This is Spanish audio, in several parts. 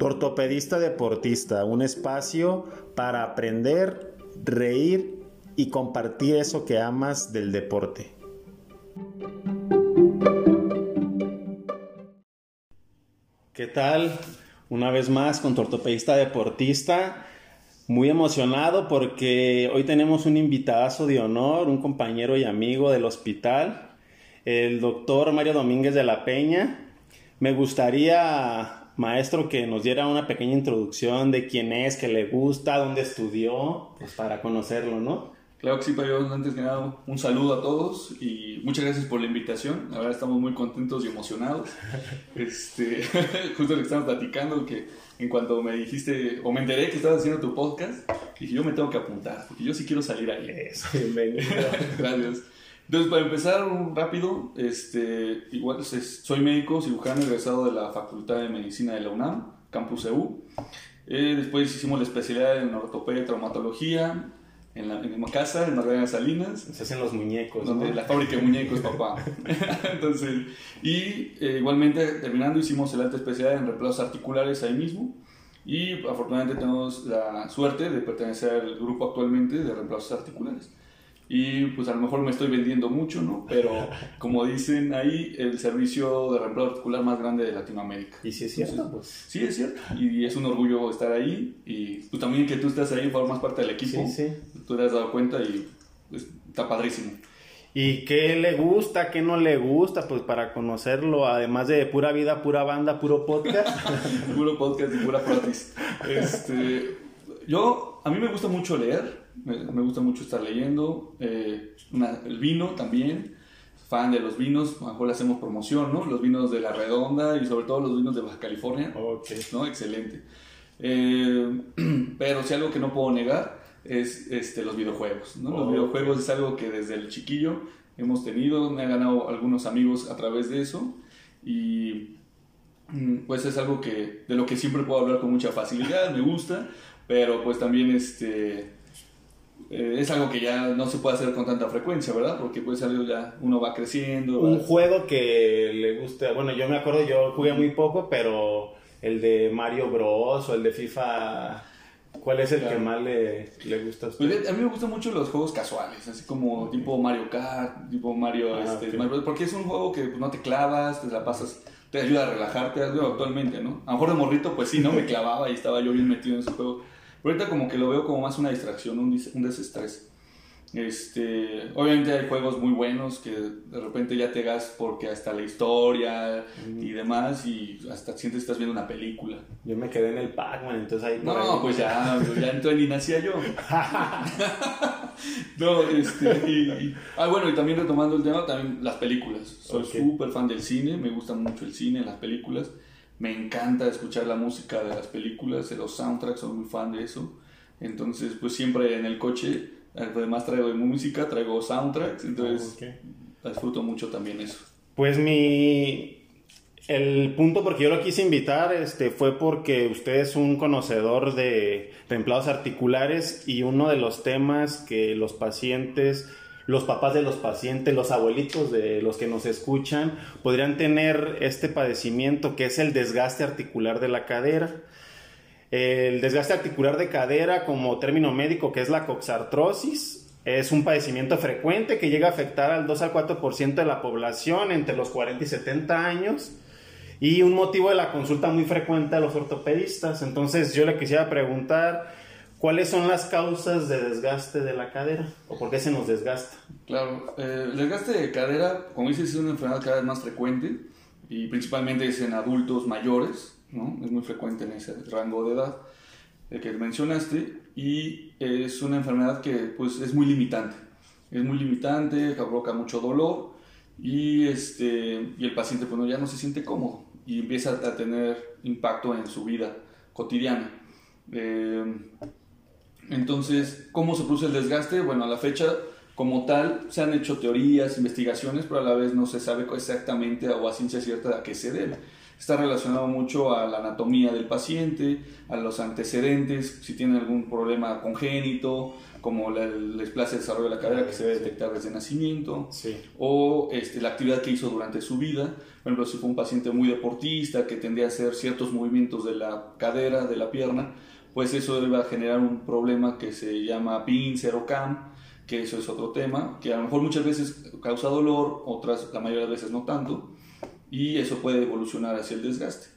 Ortopedista Deportista, un espacio para aprender, reír y compartir eso que amas del deporte. ¿Qué tal? Una vez más con tu ortopedista deportista. Muy emocionado porque hoy tenemos un invitadazo de honor, un compañero y amigo del hospital, el doctor Mario Domínguez de la Peña. Me gustaría, maestro, que nos diera una pequeña introducción de quién es, qué le gusta, dónde estudió, pues para conocerlo, ¿no? Claro que sí, pero antes que nada, un saludo a todos y muchas gracias por la invitación. La verdad, estamos muy contentos y emocionados. Este, justo lo que estamos platicando, que en cuanto me dijiste, o me enteré que estabas haciendo tu podcast, dije, yo me tengo que apuntar, porque yo sí quiero salir ahí. Eso, bienvenido. gracias. Entonces, para empezar un rápido, este, igual soy médico cirujano egresado de la Facultad de Medicina de la UNAM, Campus EU. Eh, después hicimos la especialidad en ortopedia y traumatología en, la, en mi casa, en Magdalena Salinas. Se hacen los muñecos. Donde la fábrica de muñecos, papá. Entonces, y eh, igualmente terminando hicimos el alta especialidad en reemplazos articulares ahí mismo. Y afortunadamente tenemos la suerte de pertenecer al grupo actualmente de reemplazos articulares y pues a lo mejor me estoy vendiendo mucho, ¿no? Pero como dicen ahí, el servicio de reemplazo articular más grande de Latinoamérica. ¿Y si es cierto? pues. Sí, es cierto. Y es un orgullo estar ahí y tú también que tú estás ahí, formas parte del equipo. Sí, sí. Tú te has dado cuenta y pues, está padrísimo. ¿Y qué le gusta, qué no le gusta? Pues para conocerlo, además de pura vida, pura banda, puro podcast. puro podcast y pura pratis. Este, yo, a mí me gusta mucho leer me, gusta mucho estar leyendo. Eh, el vino también, fan de los vinos, a lo mejor le hacemos promoción, ¿no? Los vinos de La Redonda y sobre todo los vinos de Baja California. ¿no? Excelente. Eh, pero si algo que no puedo negar es este, los videojuegos, ¿no? Los videojuegos es algo que desde el chiquillo hemos tenido, me han ganado algunos amigos a través de eso y mm, pues es algo que de lo que siempre puedo hablar con mucha facilidad, me gusta, pero pues también este eh, es algo que ya no se puede hacer con tanta frecuencia, ¿verdad? Porque pues algo ya uno va creciendo. Un juego que le gusta, bueno, yo me acuerdo, yo jugué muy poco, pero el de Mario Bros o el de FIFA, ¿cuál es el que más le, le gusta a usted? Pues, a mí me gustan mucho los juegos casuales, así como tipo Mario Kart, tipo Mario, ah, este, porque es un juego que pues, no te clavas, te la pasas te ayuda a relajarte, actualmente, ¿no? A lo mejor de morrito, pues sí, ¿no? Me clavaba y estaba yo bien metido en ese juego ahorita como que lo veo como más una distracción, un, un desestrés. Este, obviamente hay juegos muy buenos que de repente ya te gas porque hasta la historia y demás y hasta sientes que estás viendo una película. Yo me quedé en el Pac-Man, entonces ahí... No, pues ya, ya entonces ni nacía yo. no, este, y, ah, bueno, y también retomando el tema, también las películas. Soy súper fan del cine, me gusta mucho el cine, las películas. Me encanta escuchar la música de las películas, de los soundtracks, soy muy fan de eso. Entonces, pues siempre en el coche, además traigo música, traigo soundtracks, entonces disfruto mucho también eso. Pues mi... El punto porque yo lo quise invitar este, fue porque usted es un conocedor de templados articulares y uno de los temas que los pacientes los papás de los pacientes, los abuelitos de los que nos escuchan, podrían tener este padecimiento que es el desgaste articular de la cadera. El desgaste articular de cadera, como término médico, que es la coxartrosis, es un padecimiento frecuente que llega a afectar al 2 al 4% de la población entre los 40 y 70 años y un motivo de la consulta muy frecuente a los ortopedistas. Entonces yo le quisiera preguntar, ¿Cuáles son las causas de desgaste de la cadera? ¿O por qué se nos desgasta? Claro, eh, el desgaste de cadera, como dices, es una enfermedad cada vez más frecuente y principalmente es en adultos mayores, ¿no? Es muy frecuente en ese rango de edad el que mencionaste y es una enfermedad que pues es muy limitante. Es muy limitante, provoca mucho dolor y, este, y el paciente pues, ya no se siente cómodo y empieza a tener impacto en su vida cotidiana. Eh, entonces, ¿cómo se produce el desgaste? Bueno, a la fecha, como tal, se han hecho teorías, investigaciones, pero a la vez no se sabe exactamente o a ciencia cierta a qué se debe. Está relacionado mucho a la anatomía del paciente, a los antecedentes, si tiene algún problema congénito, como el desplace de desarrollo de la cadera que se debe detectar desde nacimiento, o este, la actividad que hizo durante su vida. Por ejemplo, si fue un paciente muy deportista que tendría a hacer ciertos movimientos de la cadera, de la pierna, pues eso va a generar un problema que se llama pincer o CAM, que eso es otro tema, que a lo mejor muchas veces causa dolor, otras, la mayoría de veces no tanto, y eso puede evolucionar hacia el desgaste.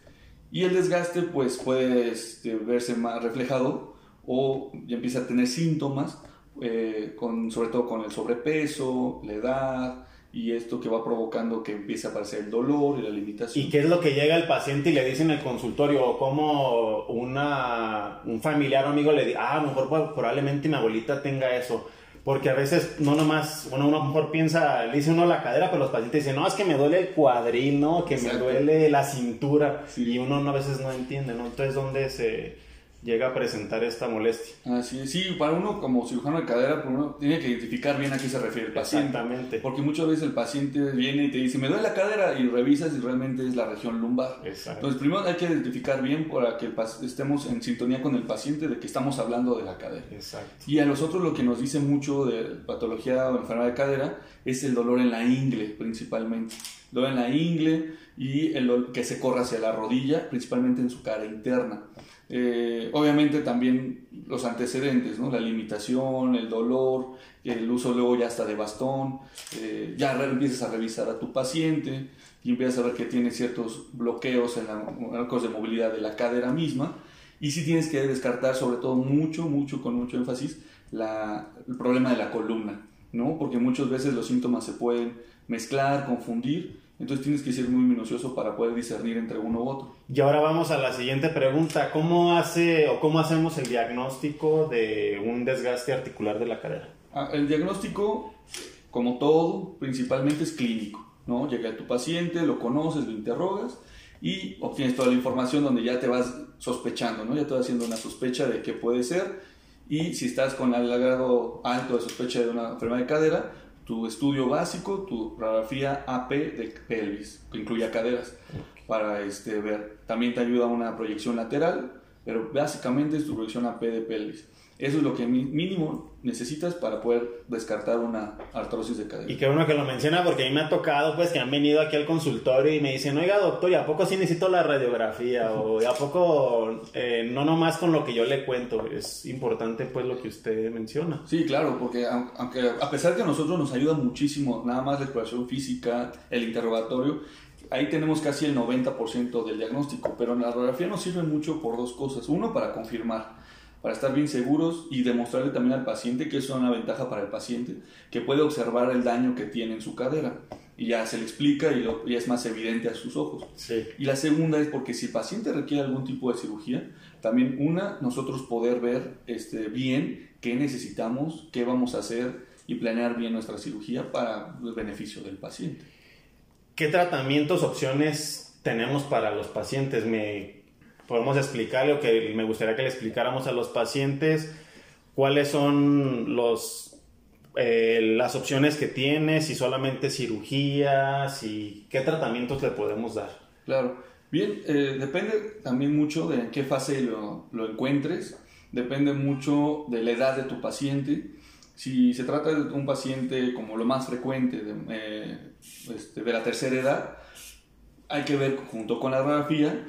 Y el desgaste pues puede este, verse más reflejado o ya empieza a tener síntomas, eh, con, sobre todo con el sobrepeso, la edad, y esto que va provocando que empiece a aparecer el dolor y la limitación. ¿Y qué es lo que llega al paciente y le dice en el consultorio? O como una, un familiar o amigo le dice, ah, a lo mejor probablemente mi abuelita tenga eso. Porque a veces no nomás, bueno, uno mejor piensa, le dice uno la cadera, pero los pacientes dicen, no, es que me duele el cuadril, ¿no? Que me duele la cintura. Y uno a veces no entiende, ¿no? Entonces, ¿dónde se llega a presentar esta molestia. Así es, sí, para uno como cirujano de cadera, uno tiene que identificar bien a qué se refiere el paciente. Exactamente. Porque muchas veces el paciente viene y te dice, me duele la cadera y revisas y realmente es la región lumbar. Exacto. Entonces, primero hay que identificar bien para que estemos en sintonía con el paciente de que estamos hablando de la cadera. Exacto. Y a nosotros lo que nos dice mucho de patología o enfermedad de cadera es el dolor en la ingle, principalmente. Dolor en la ingle y el que se corre hacia la rodilla, principalmente en su cara interna. Eh, obviamente también los antecedentes, ¿no? la limitación, el dolor, el uso luego ya hasta de bastón, eh, ya empiezas a revisar a tu paciente y empiezas a ver que tiene ciertos bloqueos en arcos de movilidad de la cadera misma y si tienes que descartar sobre todo mucho, mucho, con mucho énfasis, el problema de la columna, ¿no? porque muchas veces los síntomas se pueden mezclar, confundir entonces tienes que ser muy minucioso para poder discernir entre uno u otro. Y ahora vamos a la siguiente pregunta. ¿Cómo hace o cómo hacemos el diagnóstico de un desgaste articular de la cadera? Ah, el diagnóstico, como todo, principalmente es clínico. ¿no? Llega tu paciente, lo conoces, lo interrogas y obtienes toda la información donde ya te vas sospechando, ¿no? ya te vas haciendo una sospecha de qué puede ser y si estás con el grado alto de sospecha de una enfermedad de cadera, tu estudio básico, tu radiografía AP de pelvis, que incluye caderas, para este, ver. También te ayuda una proyección lateral, pero básicamente es tu proyección AP de pelvis. Eso es lo que mínimo necesitas para poder descartar una artrosis de cadera. Y qué bueno que lo menciona porque a mí me ha tocado pues que han venido aquí al consultorio y me dicen, oiga doctor, ¿y a poco sí necesito la radiografía? O ¿y a poco eh, no nomás con lo que yo le cuento? Es importante pues lo que usted menciona. Sí, claro, porque aunque a pesar que a nosotros nos ayuda muchísimo nada más la exploración física, el interrogatorio, ahí tenemos casi el 90% del diagnóstico, pero la radiografía nos sirve mucho por dos cosas. Uno, para confirmar para estar bien seguros y demostrarle también al paciente que eso es una ventaja para el paciente, que puede observar el daño que tiene en su cadera y ya se le explica y, lo, es más evidente a sus ojos. Y la segunda es porque si el paciente requiere algún tipo de cirugía, también una, nosotros poder ver este, bien qué necesitamos, qué vamos a hacer y planear bien nuestra cirugía para el beneficio del paciente. ¿Qué tratamientos, opciones tenemos para los pacientes? Me podemos explicarle o que me gustaría que le explicáramos a los pacientes cuáles son los, eh, las opciones que tiene, si solamente cirugía, si qué tratamientos le podemos dar. Claro, bien, eh, depende también mucho de en qué fase lo, lo, encuentres, depende mucho de la edad de tu paciente. Si se trata de un paciente como lo más frecuente de, eh, este, de la tercera edad, hay que ver junto con la radiografía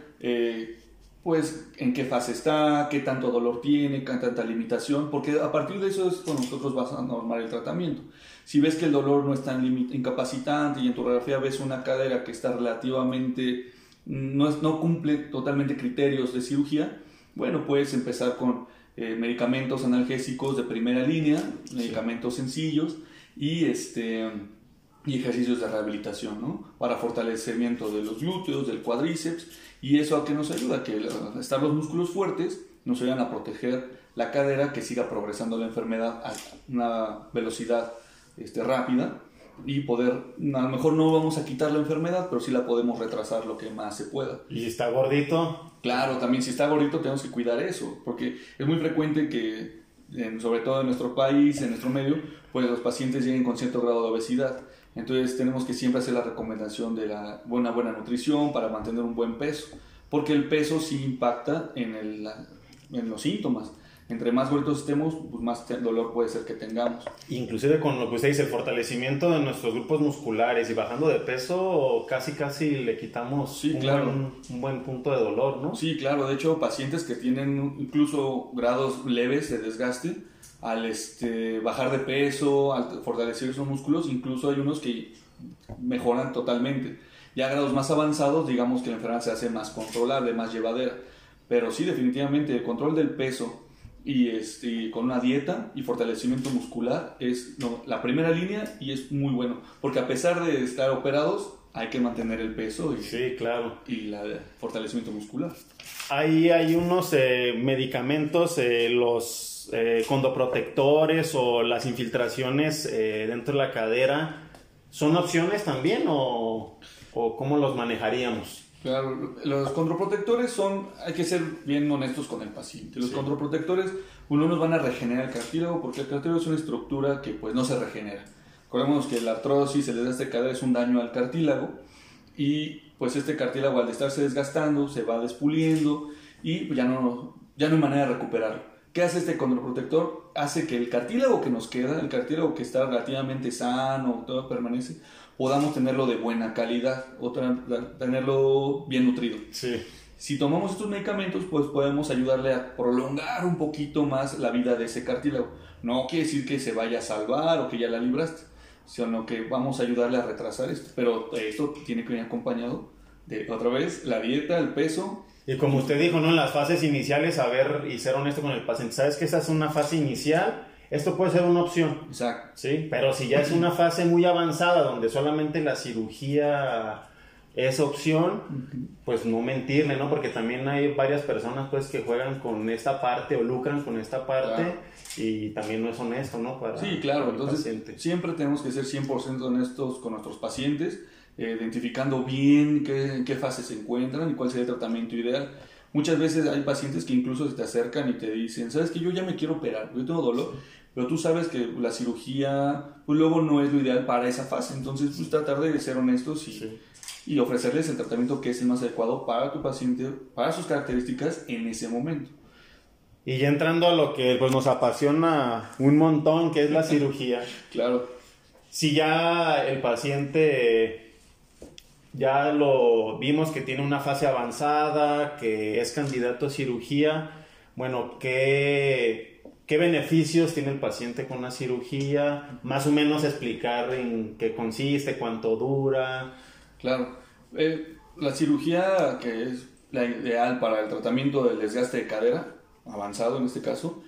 pues en qué fase está, qué tanto dolor tiene, qué tanta limitación, porque a partir de eso es cuando nosotros vas a normar el tratamiento. Si ves que el dolor no es tan incapacitante y en tu radiografía ves una cadera que está relativamente, no, es, no cumple totalmente criterios de cirugía, bueno, puedes empezar con eh, medicamentos analgésicos de primera línea, medicamentos sencillos y este y ejercicios de rehabilitación, ¿no? Para fortalecimiento de los glúteos, del cuádriceps ¿Y eso a qué nos ayuda? Que estar los músculos fuertes nos ayudan a proteger la cadera, que siga progresando la enfermedad a una velocidad este, rápida y poder, a lo mejor no vamos a quitar la enfermedad, pero sí la podemos retrasar lo que más se pueda. ¿Y si está gordito? Claro, también si está gordito tenemos que cuidar eso, porque es muy frecuente que sobre todo en nuestro país, en nuestro medio, pues los pacientes lleguen con cierto grado de obesidad. Entonces tenemos que siempre hacer la recomendación de la buena, buena nutrición para mantener un buen peso, porque el peso sí impacta en, el, en los síntomas entre más gordos estemos, pues más dolor puede ser que tengamos. Inclusive con lo que usted dice, el fortalecimiento de nuestros grupos musculares y bajando de peso, casi casi le quitamos un, claro. buen, un, buen, punto de dolor, ¿no? Sí, claro. De hecho, pacientes que tienen incluso grados leves de desgaste, al este, bajar de peso, al fortalecer esos músculos, incluso hay unos que mejoran totalmente. Ya a grados más avanzados, digamos que la enfermedad se hace más controlable, más llevadera. Pero sí, definitivamente, el control del peso y este, con una dieta y fortalecimiento muscular es la primera línea y es muy bueno, porque a pesar de estar operados, hay que mantener el peso y, sí, claro. y el fortalecimiento muscular. Ahí hay unos eh, medicamentos, eh, los eh, condoprotectores o las infiltraciones dentro de la cadera, ¿son opciones también o, o cómo los manejaríamos? Claro, los controprotectores son, hay que ser bien honestos con el paciente. Los controprotectores, uno nos van a regenerar el cartílago porque el cartílago es una estructura que pues no se regenera. Recordemos que la artrosis, el desgaste de cadera es un daño al cartílago y pues este cartílago al estarse desgastando se va despuliendo y ya no, ya no hay manera de recuperarlo. ¿Qué hace este controprotector? Hace que el cartílago que nos queda, el cartílago que está relativamente sano, todo permanece, podamos tenerlo de buena calidad o tenerlo bien nutrido. Sí. Si tomamos estos medicamentos, pues podemos ayudarle a prolongar un poquito más la vida de ese cartílago. No quiere decir que se vaya a salvar o que ya la libraste, sino que vamos a ayudarle a retrasar esto. Pero esto tiene que venir acompañado de, otra vez, la dieta, el peso. Y como usted dijo, ¿no? En las fases iniciales, a ver y ser honesto con el paciente. ¿Sabes que esa es una fase inicial? Esto puede ser una opción. Exacto. Sí, pero si ya es una fase muy avanzada donde solamente la cirugía es opción, pues no mentirle, ¿no? Porque también hay varias personas pues que juegan con esta parte o lucran con esta parte y también no es honesto, ¿no? Para, sí, claro, entonces siempre tenemos que ser 100% honestos con nuestros pacientes, eh, identificando bien qué, en qué fase se encuentran y cuál sería el tratamiento ideal. Muchas veces hay pacientes que incluso se te acercan y te dicen, sabes que yo ya me quiero operar, yo tengo dolor, pero tú sabes que la cirugía, pues luego no es lo ideal para esa fase. Entonces, pues tratar de ser honestos y, y ofrecerles el tratamiento que es el más adecuado para tu paciente, para sus características en ese momento. Y ya entrando a lo que pues, nos apasiona un montón, que es la cirugía. claro. Si ya el paciente ya lo vimos que tiene una fase avanzada, que es candidato a cirugía, bueno, ¿qué, qué beneficios tiene el paciente con la cirugía, más o menos explicar en qué consiste, cuánto dura. Claro, eh, la cirugía que es la ideal para el tratamiento del desgaste de cadera, avanzado en este caso,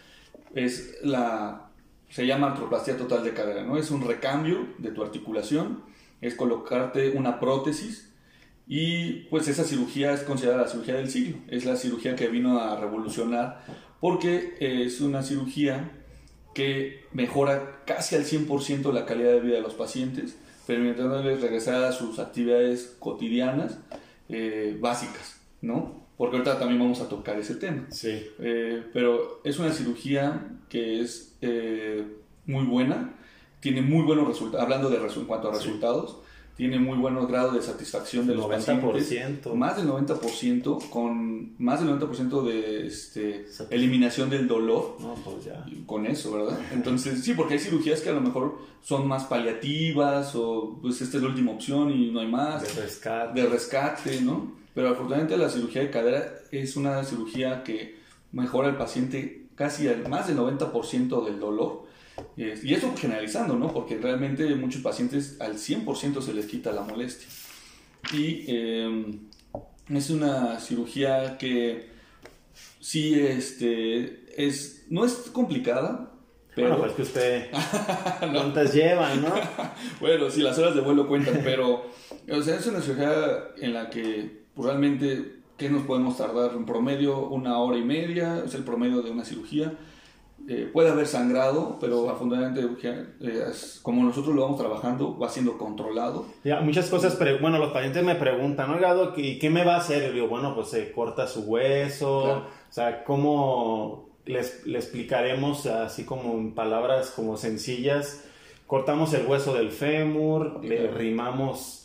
es la, se llama artroplastia total de cadera, ¿no? Es un recambio de tu articulación, es colocarte una prótesis y pues esa cirugía es considerada la cirugía del siglo, es la cirugía que vino a revolucionar porque es una cirugía que mejora casi al 100% la calidad de vida de los pacientes, permitiéndoles regresar a sus actividades cotidianas eh, básicas, ¿no? Porque ahorita también vamos a tocar ese tema. Sí. Eh, pero es una cirugía que es eh, muy buena, tiene muy buenos resultados, hablando de en cuanto a resultados, tiene muy buenos grados de satisfacción de los 90%. pacientes. Más del 90%, con más del 90% de este, eliminación del dolor. No, pues ya. Con eso, ¿verdad? Entonces, sí, porque hay cirugías que a lo mejor son más paliativas o pues esta es la última opción y no hay más. De rescate. De rescate, ¿no? Pero afortunadamente la cirugía de cadera es una cirugía que mejora al paciente casi al más del 90% del dolor y eso generalizando, ¿no? Porque realmente muchos pacientes al 100% se les quita la molestia. Y em, es una cirugía que sí este, es, no es complicada, pero... Bueno, pues que usted... ¿Cuántas lleva, no? bueno, sí, las horas de vuelo cuentan, pero... O sea, es una cirugía en la que realmente, ¿qué nos podemos tardar? En promedio, una hora y media, es el promedio de una cirugía eh, puede haber sangrado, pero afortunadamente, eh, como nosotros lo vamos trabajando, va siendo controlado. Ya, muchas cosas, pero bueno, los pacientes me preguntan, oiga, ¿y qué me va a hacer? Digo, bueno, pues se corta su hueso, o sea, ¿cómo, les, le explicaremos así como en palabras como sencillas. Cortamos el hueso del fémur, le rimamos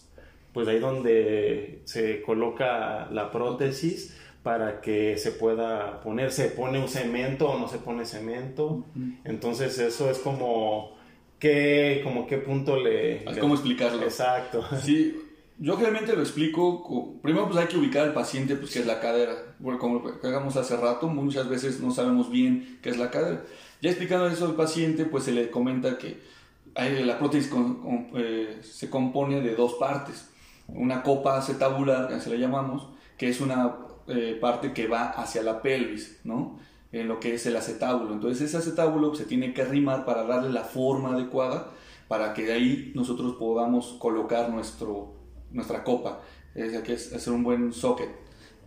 pues ahí donde se coloca la prótesis para que se pueda poner, se pone un cemento o no se pone cemento. Entonces eso es como qué, como qué punto le... ¿Cómo explicarlo? Exacto. Sí, yo generalmente lo explico, primero pues hay que ubicar al paciente, pues que es la cadera, porque como hagamos hace rato, muchas veces no sabemos bien qué es la cadera. Ya explicando eso al paciente, pues se le comenta que la prótesis eh, se compone de dos partes. Una copa acetabular, así le llamamos, que es una eh, parte que va hacia la pelvis, ¿no? En lo que es el acetábulo. Entonces ese acetábulo se tiene que arrimar para darle la forma adecuada para que de ahí nosotros podamos colocar nuestro nuestra copa, es, es hacer un buen socket.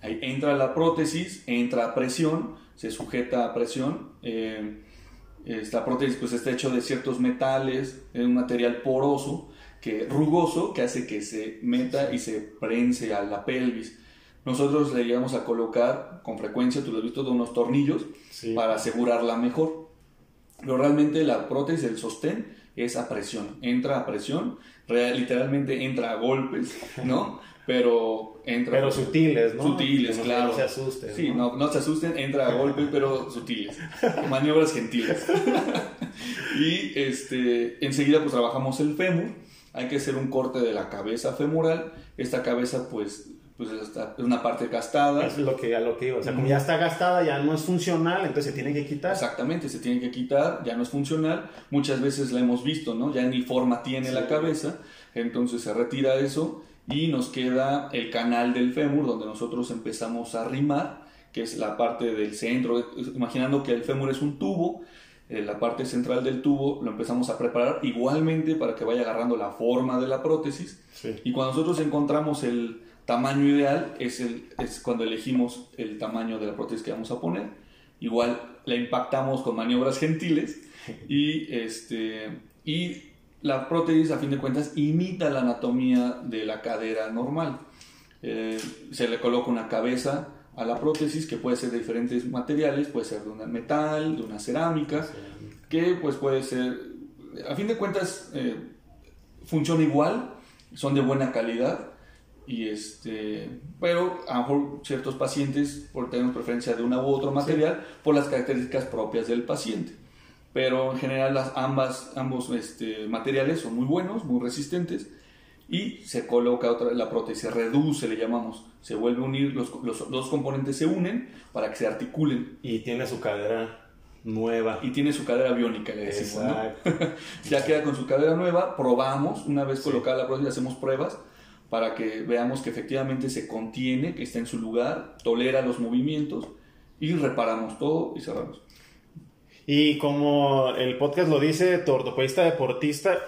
Ahí entra la prótesis, entra presión, se sujeta a presión. Eh, esta prótesis pues está hecho de ciertos metales, es un material poroso, que, rugoso, que hace que se meta y se prense a la pelvis. Nosotros le llegamos a colocar con frecuencia, tú lo has visto, de unos tornillos para asegurarla mejor. Pero realmente la prótesis, el sostén, es a presión. Entra a presión literalmente entra a golpes, ¿no? Pero entra... Pero sutiles, ¿no? Sutiles, claro. No se asusten. Sí, ¿no? No, se asusten, entra a golpes, pero sutiles. Maniobras gentiles. y este, enseguida pues trabajamos el fémur. Hay que hacer un corte de la cabeza femoral. Esta cabeza pues pues es una parte gastada. Es lo que, ya lo que iba. O sea, como ya está gastada, ya no es funcional, entonces se tiene que quitar. Exactamente, se tiene que quitar, ya no es funcional. Muchas veces la hemos visto, ¿no? Ya ni forma tiene la cabeza, entonces se retira eso y nos queda el canal del fémur donde nosotros empezamos a rimar, que es la parte del centro, imaginando que el fémur es un tubo, eh, la parte central del tubo lo empezamos a preparar igualmente para que vaya agarrando la forma de la prótesis. Y cuando nosotros encontramos el tamaño ideal es, el, es cuando elegimos el tamaño de la prótesis que vamos a poner. Igual la impactamos con maniobras gentiles y, este, y la prótesis a fin de cuentas imita la anatomía de la cadera normal. Eh, se le coloca una cabeza a la prótesis que puede ser de diferentes materiales, puede ser de un metal, de una cerámica, que pues puede ser, a fin de cuentas, eh, funciona igual, son de buena calidad y este, pero a lo mejor ciertos pacientes por tener preferencia de una u otro material por las características propias del paciente. Pero en general las, ambas, ambos este, materiales son muy buenos, muy resistentes y se coloca otra la prótesis, se reduce, le llamamos, se vuelve a unir, los, los dos componentes se unen para que se articulen. Y tiene su cadera nueva. Y tiene su cadera biónica, le decimos. ya queda con su cadera nueva, probamos, una vez colocada la prótesis, hacemos pruebas para que veamos que efectivamente se contiene, que está en su lugar, tolera los movimientos y reparamos todo y cerramos. Y como el podcast lo dice, tu ortopedista deportista,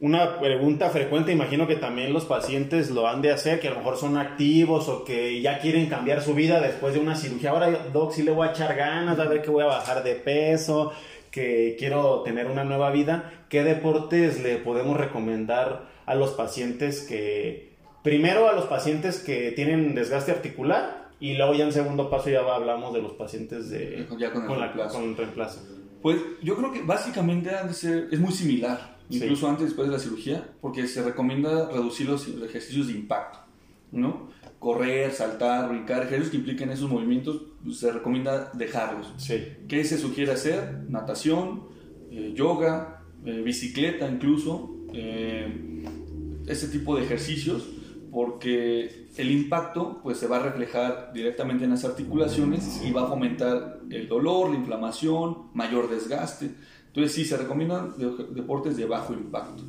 una pregunta frecuente, imagino que también los pacientes lo han de hacer, que a lo mejor son activos o que ya quieren cambiar su vida después de una cirugía. Ahora, Doc, sí le voy a echar ganas, a ver que voy a bajar de peso, que quiero tener una nueva vida. ¿Qué deportes le podemos recomendar a los pacientes que, primero a los pacientes que tienen desgaste articular y luego ya en segundo paso ya hablamos de los pacientes de, ya con, el reemplazo. con reemplazo. Pues yo creo que básicamente es muy similar, incluso antes y después de la cirugía, porque se recomienda reducir los ejercicios de impacto, ¿no? Correr, saltar, brincar, ejercicios que impliquen esos movimientos, pues, se recomienda dejarlos. Sí. ¿Qué se sugiere hacer? Natación, eh, yoga, eh, bicicleta incluso, eh, ese tipo de ejercicios porque el impacto pues se va a reflejar directamente en las articulaciones y va a fomentar el dolor, la inflamación, mayor desgaste. Entonces sí, se recomiendan deportes de bajo impacto.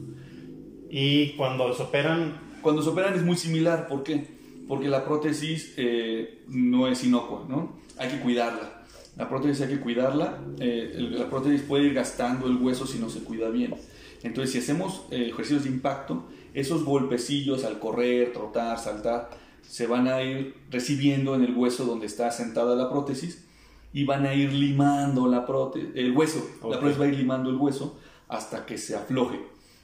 ¿Y cuando se operan? Cuando se operan es muy similar, ¿por qué? Porque la prótesis eh, no es inocua, ¿no? Hay que cuidarla. La prótesis hay que cuidarla. Eh, la prótesis puede ir gastando el hueso si no se cuida bien. Entonces, si hacemos eh, ejercicios de impacto, esos golpecillos al correr, trotar, saltar, se van a ir recibiendo en el hueso donde está sentada la prótesis y van a ir limando la prótesis, el hueso. La prótesis va a ir limando el hueso hasta que se afloje.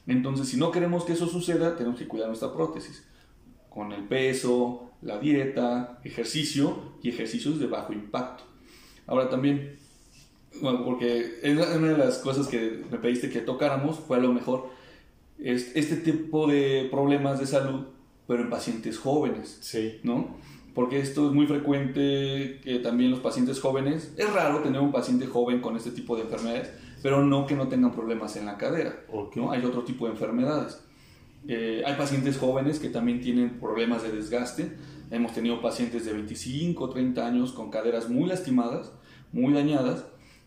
Entonces, si no queremos que eso suceda, tenemos que cuidar nuestra prótesis con el peso, la dieta, ejercicio y ejercicios de bajo impacto. Ahora también, bueno, porque una de las cosas que me pediste que tocáramos fue a lo mejor es este tipo de problemas de salud, pero en pacientes jóvenes. Sí. ¿No? Porque esto es muy frecuente que también los pacientes jóvenes, es raro tener un paciente joven con este tipo de enfermedades, pero no que no tengan problemas en la cadera. ¿no? Hay otro tipo de enfermedades. Eh, hay pacientes jóvenes que también tienen problemas de desgaste. Hemos tenido pacientes de 25, 30 años con caderas muy lastimadas, muy dañadas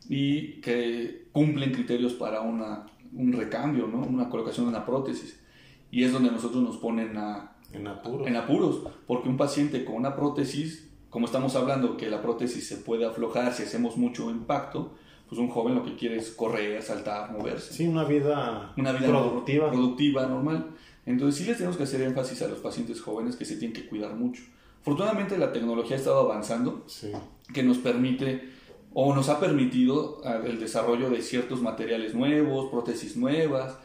y que cumplen criterios para una, un recambio, ¿no? una colocación de una prótesis. Y es donde nosotros nos ponen a, en, apuros. en apuros, porque un paciente con una prótesis, como estamos hablando que la prótesis se puede aflojar si hacemos mucho impacto, pues un joven lo que quiere es correr, saltar, moverse. Sí, una vida, una vida productiva. productiva, normal. Entonces sí les tenemos que hacer énfasis a los pacientes jóvenes que se tienen que cuidar mucho. Afortunadamente la tecnología ha estado avanzando, que nos permite o nos ha permitido ah, el desarrollo de ciertos materiales nuevos, prótesis nuevas,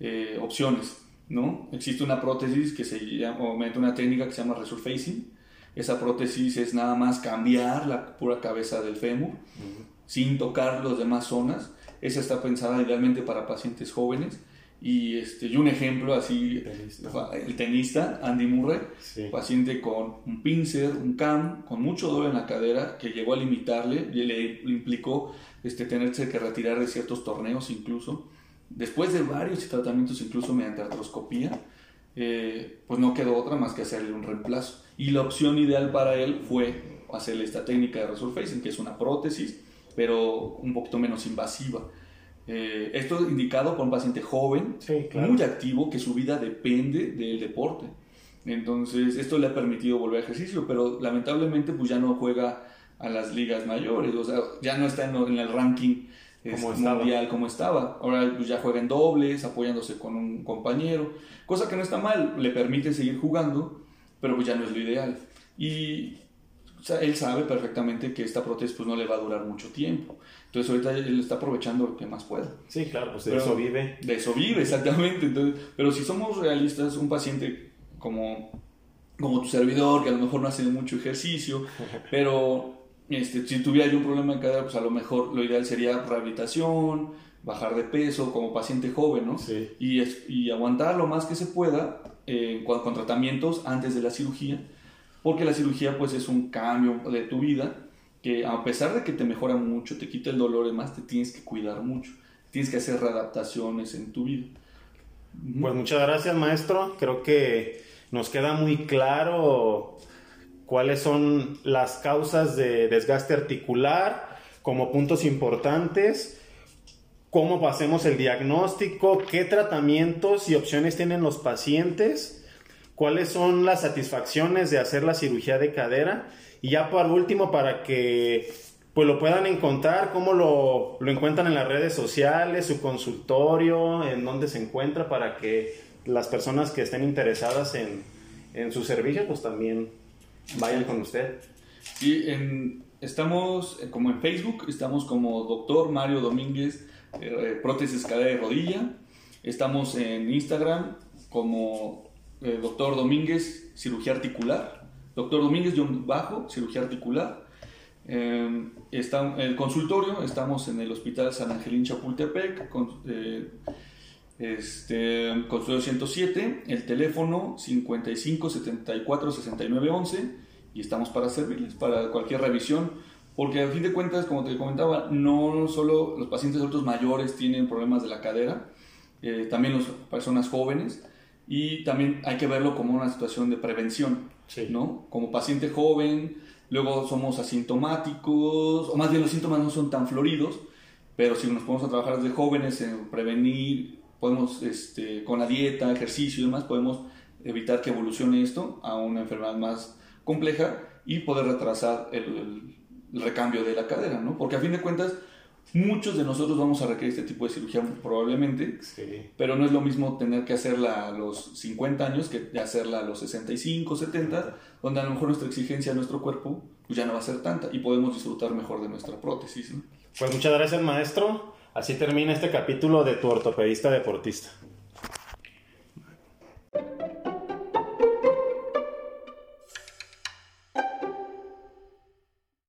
eh, opciones. ¿no? Existe una prótesis que se llama, o una técnica que se llama resurfacing. Esa prótesis es nada más cambiar la pura cabeza del fémur sin tocar las demás zonas. Esa está pensada idealmente para pacientes jóvenes. Y, este, y un ejemplo así, el tenista Andy Murray, paciente con un pincer, un cam, con mucho dolor en la cadera, que llegó a limitarle y le, implicó este, tenerse que retirar de ciertos torneos incluso. Después de varios tratamientos, incluso mediante artroscopía, eh, pues no quedó otra más que hacerle un reemplazo. Y la opción ideal para él fue hacerle esta técnica de resurfacing, que es una prótesis, pero un poquito menos invasiva. Eh, esto es indicado por un paciente joven, muy activo, que su vida depende del deporte. Entonces, esto le ha permitido volver a ejercicio, pero lamentablemente pues ya no juega a las ligas mayores, o sea, ya no está en, el ranking como este, mundial como estaba. Ahora pues, ya juega en dobles, apoyándose con un compañero, cosa que no está mal, le permite seguir jugando, pero pues ya no es lo ideal. Y él sabe perfectamente que esta prótesis pues no le va a durar mucho tiempo. Entonces ahorita él está aprovechando lo que más pueda. Sí, claro, pues de eso vive. De eso vive, exactamente. Entonces, pero si somos realistas, un paciente como, como tu servidor, que a lo mejor no hace mucho ejercicio, pero este, si tuviera yo un problema en cadera, pues a lo mejor lo ideal sería rehabilitación, bajar de peso como paciente joven, ¿no? Sí. Y, y aguantar lo más que se pueda eh, con, con tratamientos antes de la cirugía porque la cirugía pues es un cambio de tu vida que a pesar de que te mejora mucho, te quita el dolor y demás, te tienes que cuidar mucho, tienes que hacer readaptaciones en tu vida. Pues muchas gracias maestro, creo que nos queda muy claro cuáles son las causas de desgaste articular como puntos importantes, cómo pasemos el diagnóstico, qué tratamientos y opciones tienen los pacientes cuáles son las satisfacciones de hacer la cirugía de cadera y ya por último para que pues lo puedan encontrar, cómo lo, encuentran en las redes sociales, su consultorio, en dónde se encuentra para que las personas que estén interesadas en, en su servicio pues también vayan con usted. Sí, estamos eh, como en Facebook, estamos como doctor Mario Domínguez, eh, prótesis cadera y rodilla, estamos en Instagram como eh, doctor Domínguez, cirugía articular. Doctor Domínguez, Bajo, cirugía articular. Eh, el consultorio, estamos en el Hospital San Angelín Chapultepec, con, eh, este, consultorio 107, el teléfono 55 74 69 11 y estamos para servirles, para cualquier revisión, porque a fin de cuentas, como te comentaba, no solo los pacientes adultos mayores tienen problemas de la cadera, eh, también las personas jóvenes, y también hay que verlo como una situación de prevención, ¿no? Como paciente joven, luego somos asintomáticos, o más bien los síntomas no son tan floridos, pero si nos ponemos a trabajar desde jóvenes en prevenir, podemos, este, con la dieta, ejercicio y demás, podemos evitar que evolucione esto a una enfermedad más compleja y poder retrasar el, el recambio de la cadera, ¿no? Porque a fin de cuentas, Muchos de nosotros vamos a requerir este tipo de cirugía probablemente, pero no es lo mismo tener que hacerla a los 50 años que hacerla a los 65, 70, donde a lo mejor nuestra exigencia a nuestro cuerpo pues ya no va a ser tanta y podemos disfrutar mejor de nuestra prótesis. Pues muchas gracias maestro. Así termina este capítulo de tu ortopedista deportista.